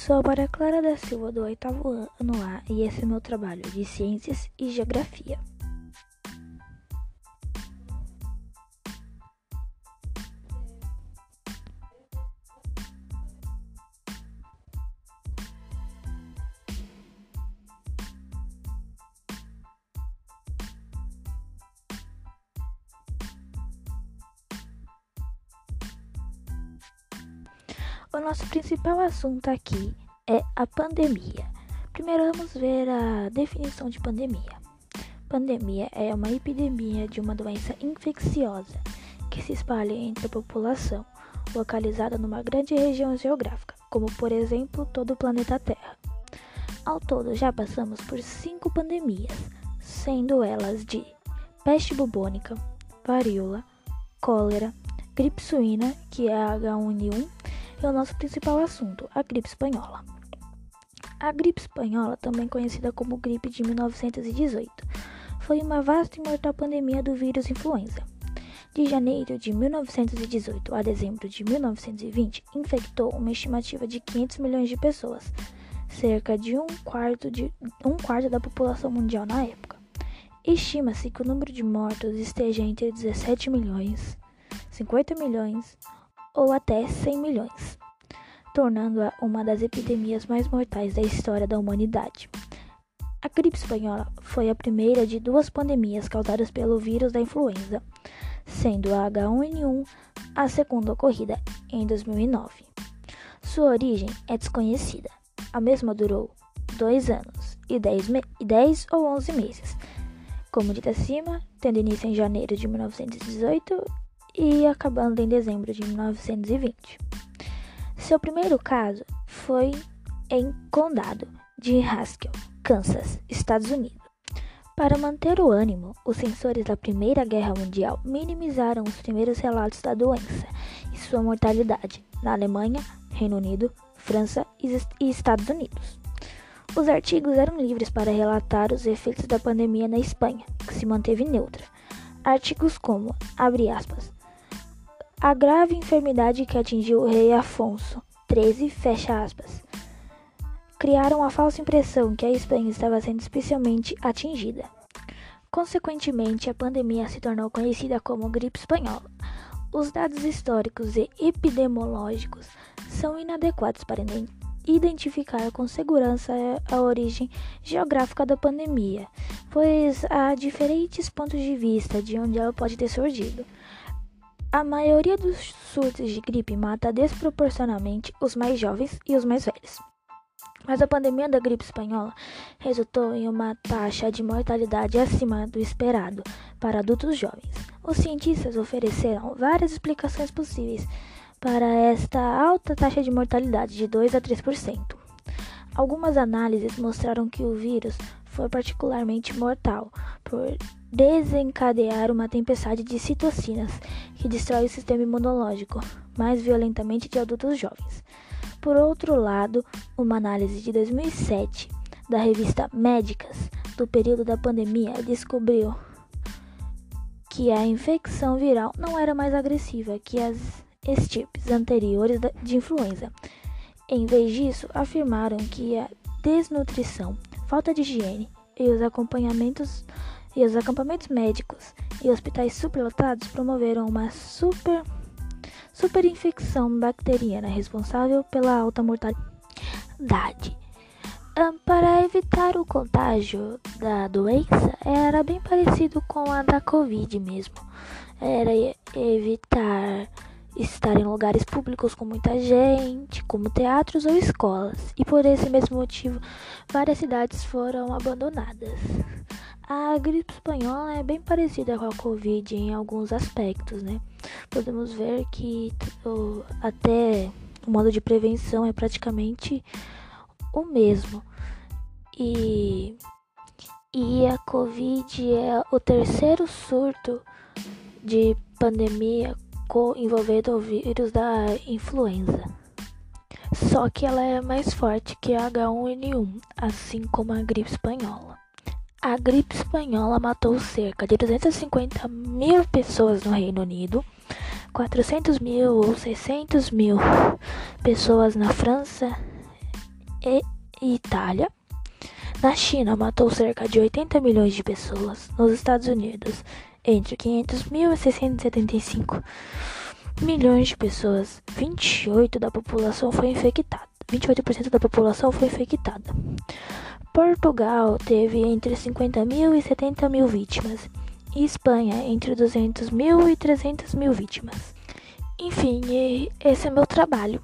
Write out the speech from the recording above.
Sou a Maria Clara da Silva, do oitavo ano A, e esse é meu trabalho de Ciências e Geografia. O nosso principal assunto aqui é a pandemia. Primeiro vamos ver a definição de pandemia. Pandemia é uma epidemia de uma doença infecciosa que se espalha entre a população, localizada numa grande região geográfica, como por exemplo todo o planeta Terra. Ao todo, já passamos por cinco pandemias, sendo elas de peste bubônica, varíola, cólera, gripe suína, que é a H1N1, é o nosso principal assunto, a gripe espanhola. A gripe espanhola, também conhecida como gripe de 1918, foi uma vasta e mortal pandemia do vírus influenza. De janeiro de 1918 a dezembro de 1920, infectou uma estimativa de 500 milhões de pessoas, cerca de um quarto, de, um quarto da população mundial na época. Estima-se que o número de mortos esteja entre 17 milhões, 50 milhões ou até 100 milhões, tornando-a uma das epidemias mais mortais da história da humanidade. A gripe espanhola foi a primeira de duas pandemias causadas pelo vírus da influenza, sendo a H1N1 a segunda ocorrida em 2009. Sua origem é desconhecida. A mesma durou dois anos e 10, e 10 ou 11 meses. Como dito acima, tendo início em janeiro de 1918 e acabando em dezembro de 1920. Seu primeiro caso foi em Condado de Haskell, Kansas, Estados Unidos. Para manter o ânimo, os censores da Primeira Guerra Mundial minimizaram os primeiros relatos da doença e sua mortalidade na Alemanha, Reino Unido, França e Estados Unidos. Os artigos eram livres para relatar os efeitos da pandemia na Espanha, que se manteve neutra. Artigos como, abre aspas, a grave enfermidade que atingiu o rei Afonso XIII, fecha aspas, criaram a falsa impressão que a Espanha estava sendo especialmente atingida. Consequentemente, a pandemia se tornou conhecida como gripe espanhola. Os dados históricos e epidemiológicos são inadequados para identificar com segurança a origem geográfica da pandemia, pois há diferentes pontos de vista de onde ela pode ter surgido. A maioria dos surtos de gripe mata desproporcionalmente os mais jovens e os mais velhos. Mas a pandemia da gripe espanhola resultou em uma taxa de mortalidade acima do esperado para adultos jovens. Os cientistas ofereceram várias explicações possíveis para esta alta taxa de mortalidade de 2 a 3%. Algumas análises mostraram que o vírus foi particularmente mortal por desencadear uma tempestade de citocinas que destrói o sistema imunológico mais violentamente de adultos jovens. Por outro lado, uma análise de 2007 da revista Médicas do período da pandemia descobriu que a infecção viral não era mais agressiva que as estirpes anteriores de influenza. Em vez disso, afirmaram que a desnutrição, falta de higiene e os acompanhamentos e os acampamentos médicos e hospitais superlotados promoveram uma super superinfecção bacteriana responsável pela alta mortalidade. para evitar o contágio da doença, era bem parecido com a da Covid mesmo. Era evitar estar em lugares públicos com muita gente, como teatros ou escolas, e por esse mesmo motivo, várias cidades foram abandonadas. A gripe espanhola é bem parecida com a Covid em alguns aspectos, né? Podemos ver que até o modo de prevenção é praticamente o mesmo. E, e a Covid é o terceiro surto de pandemia envolvendo o vírus da influenza. Só que ela é mais forte que a H1N1, assim como a gripe espanhola. A gripe espanhola matou cerca de 250 mil pessoas no Reino Unido, 400 mil ou 600 mil pessoas na França e Itália. Na China, matou cerca de 80 milhões de pessoas. Nos Estados Unidos, entre 500 mil e 675 milhões de pessoas, 28 da população foi infectada. 28% da população foi infectada. Portugal teve entre 50 mil e 70 mil vítimas. E Espanha entre 200 mil e 300 mil vítimas. Enfim, esse é meu trabalho.